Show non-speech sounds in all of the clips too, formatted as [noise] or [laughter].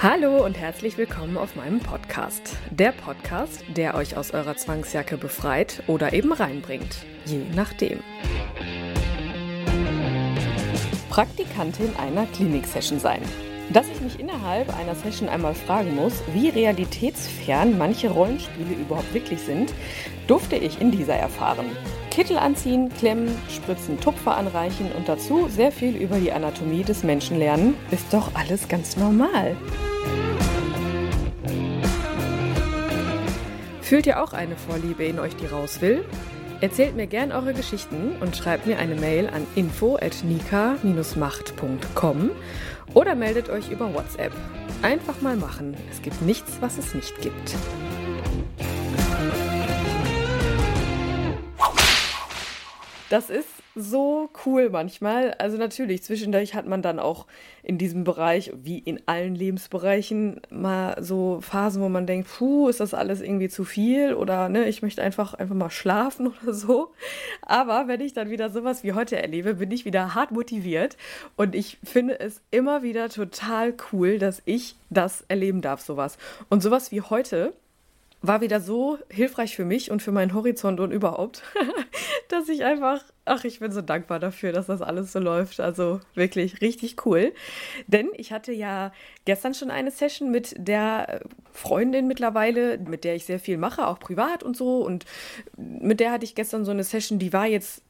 Hallo und herzlich willkommen auf meinem Podcast. Der Podcast, der euch aus eurer Zwangsjacke befreit oder eben reinbringt, je nachdem. Praktikantin einer Klinik-Session sein. Dass ich mich innerhalb einer Session einmal fragen muss, wie realitätsfern manche Rollenspiele überhaupt wirklich sind, durfte ich in dieser erfahren. Kittel anziehen, klemmen, spritzen, Tupfer anreichen und dazu sehr viel über die Anatomie des Menschen lernen, ist doch alles ganz normal. Fühlt ihr auch eine Vorliebe in euch, die raus will? Erzählt mir gern eure Geschichten und schreibt mir eine Mail an info@nika-macht.com oder meldet euch über WhatsApp. Einfach mal machen. Es gibt nichts, was es nicht gibt. Das ist so cool manchmal. Also natürlich, zwischendurch hat man dann auch in diesem Bereich, wie in allen Lebensbereichen, mal so Phasen, wo man denkt, puh, ist das alles irgendwie zu viel oder ne, ich möchte einfach, einfach mal schlafen [laughs] oder so. Aber wenn ich dann wieder sowas wie heute erlebe, bin ich wieder hart motiviert und ich finde es immer wieder total cool, dass ich das erleben darf, sowas. Und sowas wie heute, war wieder so hilfreich für mich und für meinen Horizont und überhaupt, [laughs] dass ich einfach, ach, ich bin so dankbar dafür, dass das alles so läuft. Also wirklich richtig cool. Denn ich hatte ja gestern schon eine Session mit der Freundin mittlerweile, mit der ich sehr viel mache, auch privat und so. Und mit der hatte ich gestern so eine Session, die war jetzt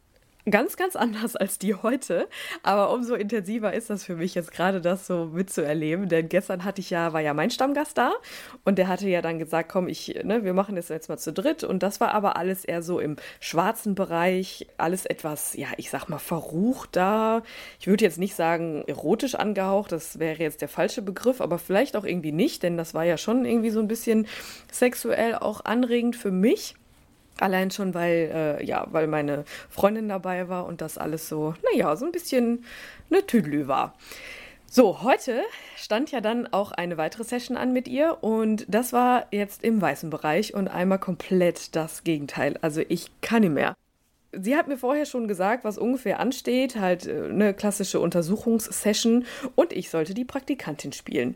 ganz, ganz anders als die heute. Aber umso intensiver ist das für mich jetzt gerade das so mitzuerleben. Denn gestern hatte ich ja, war ja mein Stammgast da und der hatte ja dann gesagt, komm, ich, ne, wir machen das jetzt mal zu dritt. Und das war aber alles eher so im schwarzen Bereich, alles etwas, ja, ich sag mal, verrucht da. Ich würde jetzt nicht sagen erotisch angehaucht, das wäre jetzt der falsche Begriff, aber vielleicht auch irgendwie nicht, denn das war ja schon irgendwie so ein bisschen sexuell auch anregend für mich. Allein schon, weil, äh, ja, weil meine Freundin dabei war und das alles so, naja, so ein bisschen eine Tüdelü war. So, heute stand ja dann auch eine weitere Session an mit ihr und das war jetzt im weißen Bereich und einmal komplett das Gegenteil. Also ich kann nicht mehr. Sie hat mir vorher schon gesagt, was ungefähr ansteht, halt eine klassische Untersuchungssession und ich sollte die Praktikantin spielen.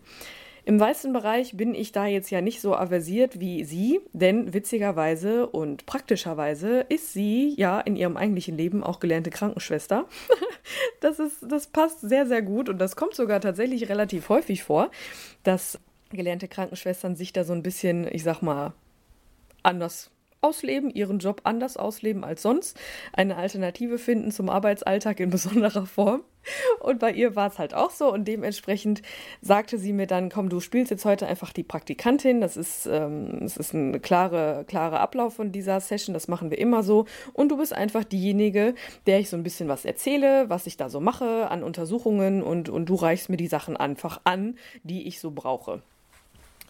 Im weißen Bereich bin ich da jetzt ja nicht so aversiert wie sie, denn witzigerweise und praktischerweise ist sie ja in ihrem eigentlichen Leben auch gelernte Krankenschwester. [laughs] das, ist, das passt sehr, sehr gut und das kommt sogar tatsächlich relativ häufig vor, dass gelernte Krankenschwestern sich da so ein bisschen, ich sag mal, anders ausleben, ihren Job anders ausleben als sonst, eine Alternative finden zum Arbeitsalltag in besonderer Form. Und bei ihr war es halt auch so und dementsprechend sagte sie mir dann, komm, du spielst jetzt heute einfach die Praktikantin. Das ist, ähm, das ist ein klarer klare Ablauf von dieser Session, das machen wir immer so. Und du bist einfach diejenige, der ich so ein bisschen was erzähle, was ich da so mache an Untersuchungen und, und du reichst mir die Sachen einfach an, die ich so brauche.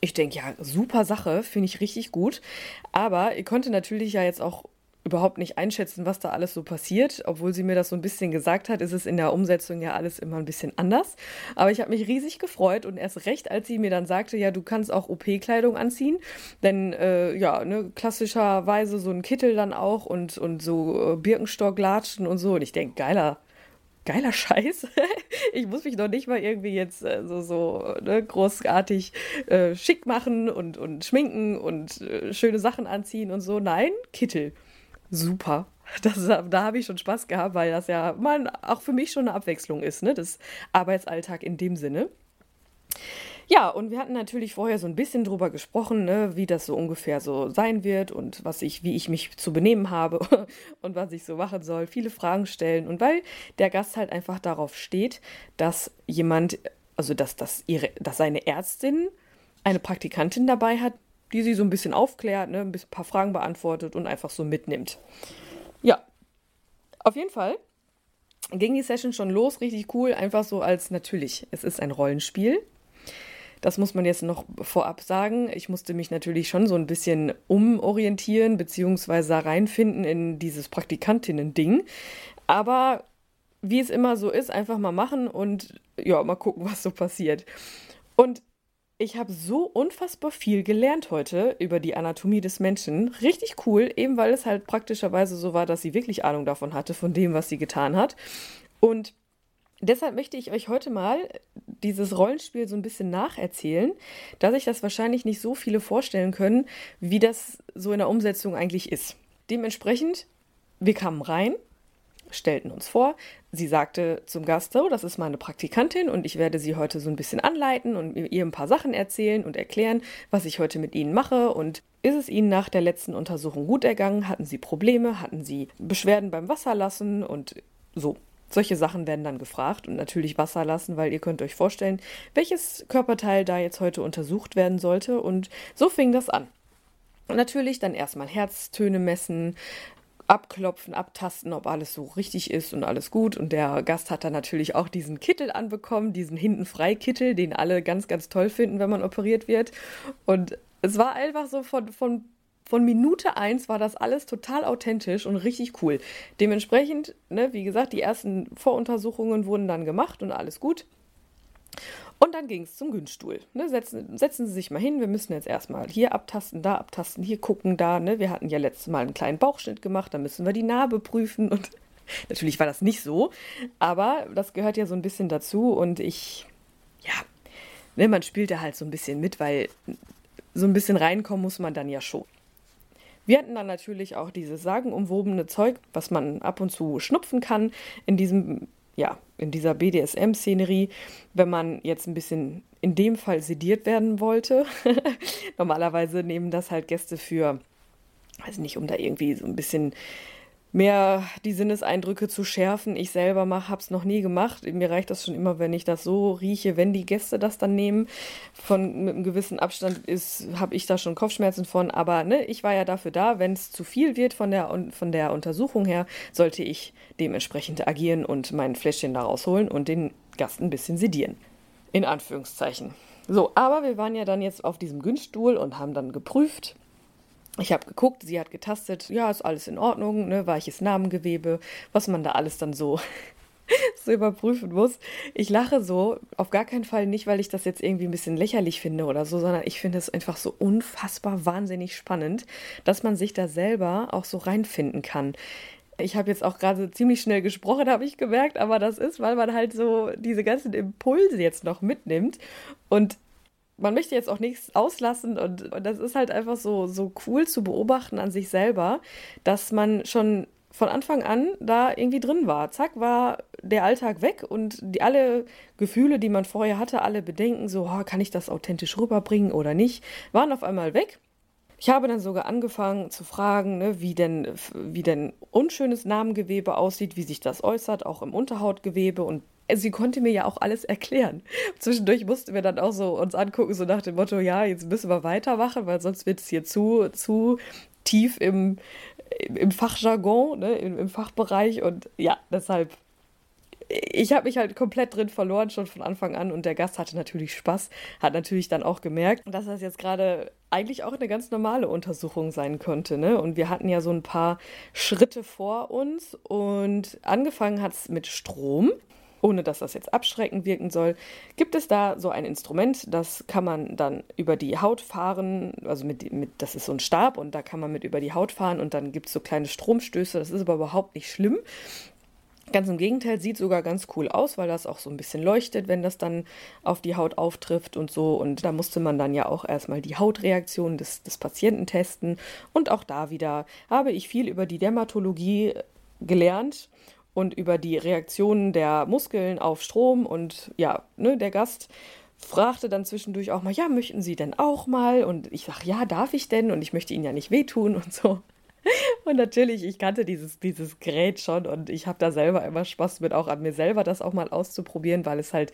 Ich denke, ja, super Sache, finde ich richtig gut. Aber ihr konnte natürlich ja jetzt auch überhaupt nicht einschätzen, was da alles so passiert. Obwohl sie mir das so ein bisschen gesagt hat, ist es in der Umsetzung ja alles immer ein bisschen anders. Aber ich habe mich riesig gefreut und erst recht, als sie mir dann sagte, ja, du kannst auch OP-Kleidung anziehen. Denn äh, ja, ne, klassischerweise so ein Kittel dann auch und, und so äh, Birkenstock-Latschen und so. Und ich denke, geiler, geiler Scheiß. [laughs] ich muss mich noch nicht mal irgendwie jetzt äh, so, so ne, großartig äh, schick machen und, und schminken und äh, schöne Sachen anziehen und so. Nein, Kittel. Super. [laughs] Das, da habe ich schon Spaß gehabt, weil das ja mal auch für mich schon eine Abwechslung ist, ne? Das Arbeitsalltag in dem Sinne. Ja, und wir hatten natürlich vorher so ein bisschen drüber gesprochen, ne, wie das so ungefähr so sein wird und was ich, wie ich mich zu benehmen habe [laughs] und was ich so machen soll. Viele Fragen stellen. Und weil der Gast halt einfach darauf steht, dass jemand, also dass, dass, ihre, dass seine Ärztin eine Praktikantin dabei hat, die sie so ein bisschen aufklärt, ne, ein paar Fragen beantwortet und einfach so mitnimmt. Ja, auf jeden Fall ging die Session schon los, richtig cool, einfach so als natürlich, es ist ein Rollenspiel. Das muss man jetzt noch vorab sagen. Ich musste mich natürlich schon so ein bisschen umorientieren, beziehungsweise reinfinden in dieses Praktikantinnen-Ding. Aber wie es immer so ist, einfach mal machen und ja, mal gucken, was so passiert. Und ich habe so unfassbar viel gelernt heute über die Anatomie des Menschen. Richtig cool, eben weil es halt praktischerweise so war, dass sie wirklich Ahnung davon hatte, von dem, was sie getan hat. Und deshalb möchte ich euch heute mal dieses Rollenspiel so ein bisschen nacherzählen, da sich das wahrscheinlich nicht so viele vorstellen können, wie das so in der Umsetzung eigentlich ist. Dementsprechend, wir kamen rein, stellten uns vor. Sie sagte zum Gast, so, das ist meine Praktikantin und ich werde sie heute so ein bisschen anleiten und ihr ein paar Sachen erzählen und erklären, was ich heute mit ihnen mache. Und ist es ihnen nach der letzten Untersuchung gut ergangen? Hatten sie Probleme? Hatten sie Beschwerden beim Wasserlassen? Und so. Solche Sachen werden dann gefragt und natürlich Wasser lassen, weil ihr könnt euch vorstellen, welches Körperteil da jetzt heute untersucht werden sollte. Und so fing das an. Und natürlich dann erstmal Herztöne messen, abklopfen, abtasten, ob alles so richtig ist und alles gut. Und der Gast hat dann natürlich auch diesen Kittel anbekommen, diesen hinten Freikittel, den alle ganz, ganz toll finden, wenn man operiert wird. Und es war einfach so von, von, von Minute eins war das alles total authentisch und richtig cool. Dementsprechend, ne, wie gesagt, die ersten Voruntersuchungen wurden dann gemacht und alles gut. Und dann ging es zum Günststuhl. Ne, setzen, setzen Sie sich mal hin. Wir müssen jetzt erstmal hier abtasten, da abtasten, hier gucken, da. Ne? Wir hatten ja letztes Mal einen kleinen Bauchschnitt gemacht, da müssen wir die Narbe prüfen. Und [laughs] natürlich war das nicht so, aber das gehört ja so ein bisschen dazu. Und ich, ja, ne, man spielt da halt so ein bisschen mit, weil so ein bisschen reinkommen muss man dann ja schon. Wir hatten dann natürlich auch dieses sagenumwobene Zeug, was man ab und zu schnupfen kann. In diesem ja, in dieser BDSM-Szenerie, wenn man jetzt ein bisschen in dem Fall sediert werden wollte. [laughs] Normalerweise nehmen das halt Gäste für, weiß nicht, um da irgendwie so ein bisschen mehr die Sinneseindrücke zu schärfen. Ich selber habe es noch nie gemacht. Mir reicht das schon immer, wenn ich das so rieche, wenn die Gäste das dann nehmen. Von mit einem gewissen Abstand ist, habe ich da schon Kopfschmerzen von. Aber ne, ich war ja dafür da, wenn es zu viel wird von der, von der Untersuchung her, sollte ich dementsprechend agieren und mein Fläschchen da rausholen und den Gast ein bisschen sedieren. In Anführungszeichen. So, aber wir waren ja dann jetzt auf diesem Günststuhl und haben dann geprüft, ich habe geguckt, sie hat getastet, ja, ist alles in Ordnung, ne, weiches Namengewebe, was man da alles dann so, [laughs] so überprüfen muss. Ich lache so, auf gar keinen Fall nicht, weil ich das jetzt irgendwie ein bisschen lächerlich finde oder so, sondern ich finde es einfach so unfassbar wahnsinnig spannend, dass man sich da selber auch so reinfinden kann. Ich habe jetzt auch gerade ziemlich schnell gesprochen, habe ich gemerkt, aber das ist, weil man halt so diese ganzen Impulse jetzt noch mitnimmt und man möchte jetzt auch nichts auslassen und, und das ist halt einfach so, so cool zu beobachten an sich selber, dass man schon von Anfang an da irgendwie drin war. Zack, war der Alltag weg und die, alle Gefühle, die man vorher hatte, alle Bedenken, so, oh, kann ich das authentisch rüberbringen oder nicht, waren auf einmal weg. Ich habe dann sogar angefangen zu fragen, ne, wie, denn, wie denn unschönes Namengewebe aussieht, wie sich das äußert, auch im Unterhautgewebe und sie konnte mir ja auch alles erklären. Zwischendurch mussten wir dann auch so uns angucken, so nach dem Motto, ja, jetzt müssen wir weitermachen, weil sonst wird es hier zu, zu tief im, im Fachjargon, ne, im, im Fachbereich und ja, deshalb ich habe mich halt komplett drin verloren, schon von Anfang an. Und der Gast hatte natürlich Spaß, hat natürlich dann auch gemerkt, dass das jetzt gerade eigentlich auch eine ganz normale Untersuchung sein könnte. Ne? Und wir hatten ja so ein paar Schritte vor uns und angefangen hat es mit Strom ohne dass das jetzt abschreckend wirken soll, gibt es da so ein Instrument, das kann man dann über die Haut fahren, also mit, mit das ist so ein Stab und da kann man mit über die Haut fahren und dann gibt es so kleine Stromstöße, das ist aber überhaupt nicht schlimm. Ganz im Gegenteil, sieht sogar ganz cool aus, weil das auch so ein bisschen leuchtet, wenn das dann auf die Haut auftrifft und so. Und da musste man dann ja auch erstmal die Hautreaktion des, des Patienten testen. Und auch da wieder habe ich viel über die Dermatologie gelernt und über die Reaktionen der Muskeln auf Strom. Und ja, ne, der Gast fragte dann zwischendurch auch mal, ja, möchten Sie denn auch mal? Und ich sage, ja, darf ich denn? Und ich möchte Ihnen ja nicht wehtun und so. [laughs] Und natürlich, ich kannte dieses, dieses Gerät schon und ich habe da selber immer Spaß mit, auch an mir selber das auch mal auszuprobieren, weil es halt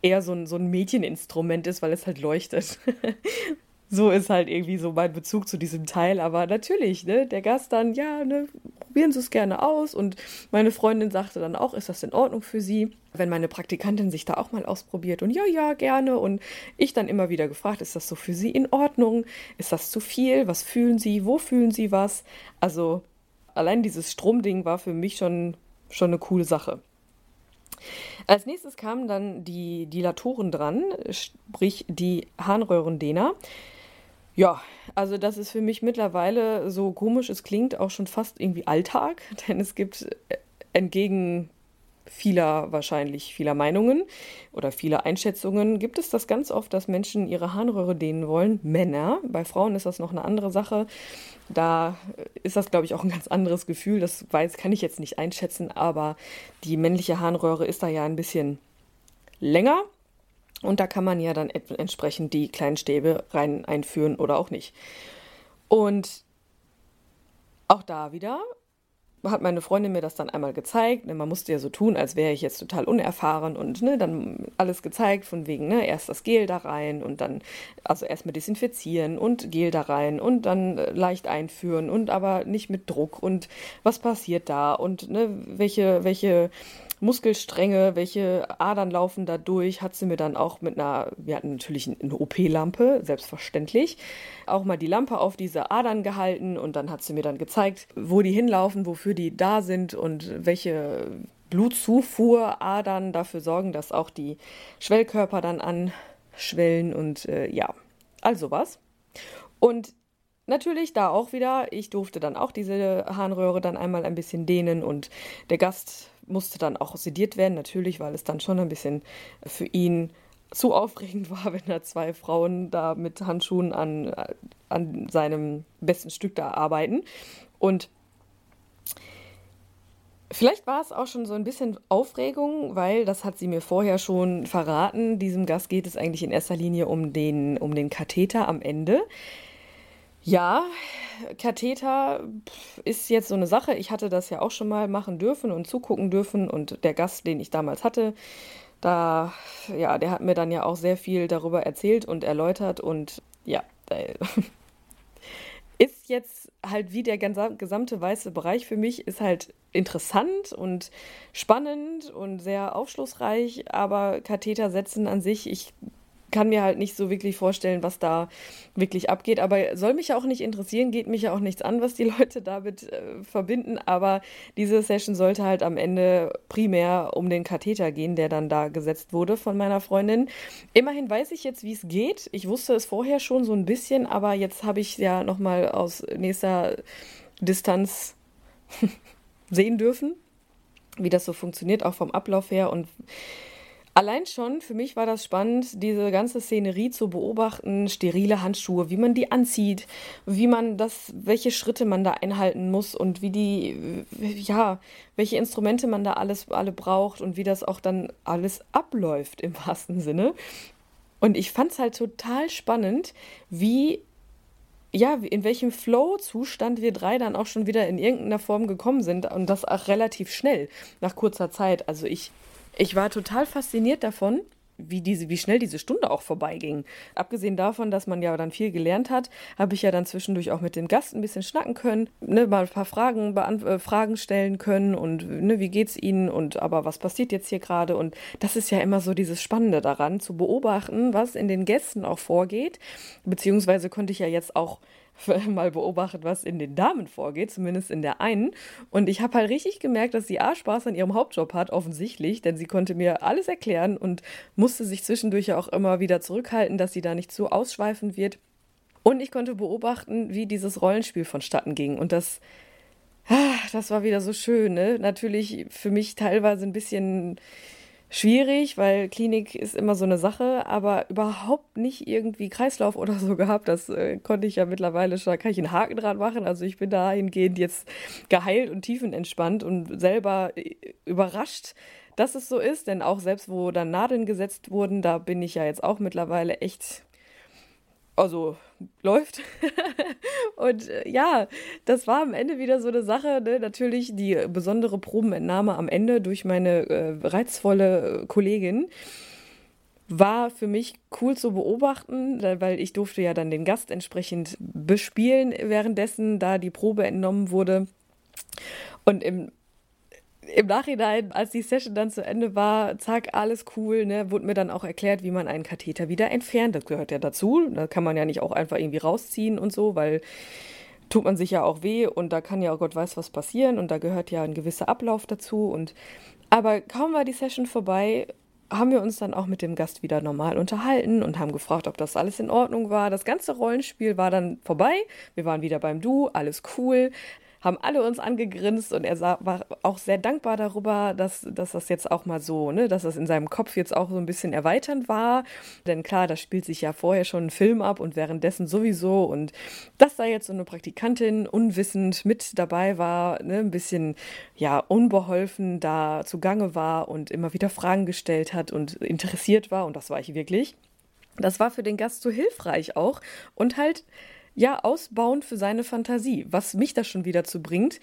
eher so ein, so ein Mädcheninstrument ist, weil es halt leuchtet. [laughs] so ist halt irgendwie so mein Bezug zu diesem Teil. Aber natürlich, ne, der Gast dann, ja, ne, probieren Sie es gerne aus. Und meine Freundin sagte dann auch, ist das in Ordnung für Sie, wenn meine Praktikantin sich da auch mal ausprobiert? Und ja, ja, gerne. Und ich dann immer wieder gefragt, ist das so für Sie in Ordnung? Ist das zu viel? Was fühlen Sie? Wo fühlen Sie was? Also allein dieses Stromding war für mich schon, schon eine coole Sache. Als nächstes kamen dann die Dilatoren dran, sprich die Harnröhrendehner. Ja, also das ist für mich mittlerweile, so komisch es klingt, auch schon fast irgendwie Alltag, [laughs] denn es gibt äh, entgegen vieler wahrscheinlich vieler Meinungen oder vieler Einschätzungen gibt es das ganz oft, dass Menschen ihre Harnröhre dehnen wollen. Männer. Bei Frauen ist das noch eine andere Sache. Da ist das, glaube ich, auch ein ganz anderes Gefühl. Das weiß, kann ich jetzt nicht einschätzen, aber die männliche Harnröhre ist da ja ein bisschen länger. Und da kann man ja dann entsprechend die kleinen Stäbe rein einführen oder auch nicht. Und auch da wieder hat meine Freundin mir das dann einmal gezeigt. Ne, man musste ja so tun, als wäre ich jetzt total unerfahren und ne, dann alles gezeigt, von wegen, ne, erst das Gel da rein und dann, also erstmal desinfizieren und Gel da rein und dann äh, leicht einführen und aber nicht mit Druck und was passiert da und ne, welche, welche Muskelstränge, welche Adern laufen da durch, hat sie mir dann auch mit einer, wir hatten natürlich eine OP-Lampe, selbstverständlich, auch mal die Lampe auf diese Adern gehalten und dann hat sie mir dann gezeigt, wo die hinlaufen, wofür die da sind und welche Blutzufuhradern dafür sorgen, dass auch die Schwellkörper dann anschwellen und äh, ja, also was. Und natürlich da auch wieder, ich durfte dann auch diese Harnröhre dann einmal ein bisschen dehnen und der Gast musste dann auch sediert werden, natürlich, weil es dann schon ein bisschen für ihn zu aufregend [laughs] war, wenn da zwei Frauen da mit Handschuhen an, an seinem besten Stück da arbeiten. Und Vielleicht war es auch schon so ein bisschen Aufregung, weil das hat sie mir vorher schon verraten. Diesem Gast geht es eigentlich in erster Linie um den, um den Katheter am Ende. Ja, Katheter ist jetzt so eine Sache. Ich hatte das ja auch schon mal machen dürfen und zugucken dürfen. Und der Gast, den ich damals hatte, da, ja, der hat mir dann ja auch sehr viel darüber erzählt und erläutert. Und ja, [laughs] ist jetzt halt wie der gesamte weiße Bereich für mich, ist halt interessant und spannend und sehr aufschlussreich. Aber Katheter setzen an sich, ich kann mir halt nicht so wirklich vorstellen, was da wirklich abgeht. Aber soll mich ja auch nicht interessieren, geht mich ja auch nichts an, was die [laughs] Leute damit äh, verbinden. Aber diese Session sollte halt am Ende primär um den Katheter gehen, der dann da gesetzt wurde von meiner Freundin. Immerhin weiß ich jetzt, wie es geht. Ich wusste es vorher schon so ein bisschen, aber jetzt habe ich ja nochmal aus nächster Distanz [laughs] sehen dürfen, wie das so funktioniert, auch vom Ablauf her und Allein schon, für mich war das spannend, diese ganze Szenerie zu beobachten, sterile Handschuhe, wie man die anzieht, wie man das, welche Schritte man da einhalten muss und wie die, ja, welche Instrumente man da alles alle braucht und wie das auch dann alles abläuft im wahrsten Sinne. Und ich fand es halt total spannend, wie ja, in welchem Flow-Zustand wir drei dann auch schon wieder in irgendeiner Form gekommen sind und das auch relativ schnell, nach kurzer Zeit. Also ich ich war total fasziniert davon, wie, diese, wie schnell diese Stunde auch vorbeiging. Abgesehen davon, dass man ja dann viel gelernt hat, habe ich ja dann zwischendurch auch mit dem Gast ein bisschen schnacken können, ne, mal ein paar Fragen, äh, Fragen stellen können und ne, wie geht's Ihnen und aber was passiert jetzt hier gerade? Und das ist ja immer so dieses Spannende daran, zu beobachten, was in den Gästen auch vorgeht. Beziehungsweise konnte ich ja jetzt auch [laughs] mal beobachtet, was in den Damen vorgeht, zumindest in der einen. Und ich habe halt richtig gemerkt, dass sie A Spaß an ihrem Hauptjob hat, offensichtlich, denn sie konnte mir alles erklären und musste sich zwischendurch ja auch immer wieder zurückhalten, dass sie da nicht zu ausschweifend wird. Und ich konnte beobachten, wie dieses Rollenspiel vonstatten ging. Und das, ah, das war wieder so schön, ne? Natürlich für mich teilweise ein bisschen schwierig, weil Klinik ist immer so eine Sache, aber überhaupt nicht irgendwie Kreislauf oder so gehabt. Das äh, konnte ich ja mittlerweile schon, da kann ich einen Haken dran machen. Also ich bin dahingehend jetzt geheilt und tiefenentspannt und selber äh, überrascht, dass es so ist. Denn auch selbst wo dann Nadeln gesetzt wurden, da bin ich ja jetzt auch mittlerweile echt also läuft. [laughs] und äh, ja, das war am Ende wieder so eine Sache. Ne? Natürlich die besondere Probenentnahme am Ende durch meine äh, reizvolle äh, Kollegin war für mich cool zu beobachten, weil ich durfte ja dann den Gast entsprechend bespielen währenddessen, da die Probe entnommen wurde. Und im im Nachhinein, als die Session dann zu Ende war, zack, alles cool, ne, wurde mir dann auch erklärt, wie man einen Katheter wieder entfernt. Das gehört ja dazu. Da kann man ja nicht auch einfach irgendwie rausziehen und so, weil tut man sich ja auch weh und da kann ja auch Gott weiß was passieren und da gehört ja ein gewisser Ablauf dazu. Und aber kaum war die Session vorbei, haben wir uns dann auch mit dem Gast wieder normal unterhalten und haben gefragt, ob das alles in Ordnung war. Das ganze Rollenspiel war dann vorbei. Wir waren wieder beim Du, alles cool haben alle uns angegrinst und er sah, war auch sehr dankbar darüber, dass, dass das jetzt auch mal so, ne, dass das in seinem Kopf jetzt auch so ein bisschen erweiternd war. Denn klar, da spielt sich ja vorher schon ein Film ab und währenddessen sowieso. Und dass da jetzt so eine Praktikantin unwissend mit dabei war, ne, ein bisschen ja unbeholfen da zugange war und immer wieder Fragen gestellt hat und interessiert war, und das war ich wirklich. Das war für den Gast so hilfreich auch und halt ja, ausbauen für seine Fantasie, was mich das schon wieder zu bringt,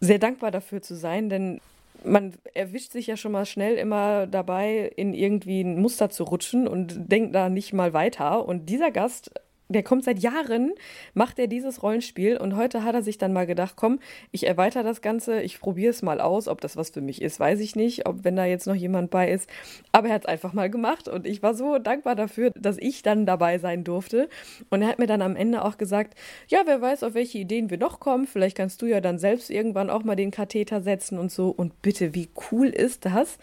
sehr dankbar dafür zu sein, denn man erwischt sich ja schon mal schnell immer dabei, in irgendwie ein Muster zu rutschen und denkt da nicht mal weiter. Und dieser Gast der kommt seit Jahren, macht er dieses Rollenspiel und heute hat er sich dann mal gedacht, komm, ich erweitere das Ganze, ich probiere es mal aus, ob das was für mich ist, weiß ich nicht, ob wenn da jetzt noch jemand bei ist, aber er hat es einfach mal gemacht und ich war so dankbar dafür, dass ich dann dabei sein durfte. Und er hat mir dann am Ende auch gesagt, ja, wer weiß, auf welche Ideen wir noch kommen, vielleicht kannst du ja dann selbst irgendwann auch mal den Katheter setzen und so. Und bitte, wie cool ist das?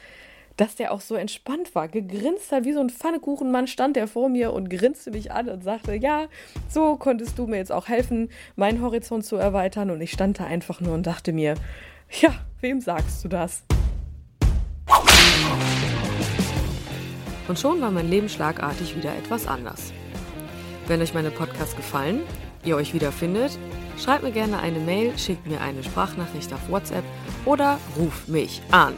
Dass der auch so entspannt war, gegrinst hat, wie so ein Pfannekuchenmann stand der vor mir und grinste mich an und sagte, ja, so konntest du mir jetzt auch helfen, meinen Horizont zu erweitern. Und ich stand da einfach nur und dachte mir, ja, wem sagst du das? Und schon war mein Leben schlagartig wieder etwas anders. Wenn euch meine Podcasts gefallen, ihr euch wiederfindet, schreibt mir gerne eine Mail, schickt mir eine Sprachnachricht auf WhatsApp oder ruft mich an.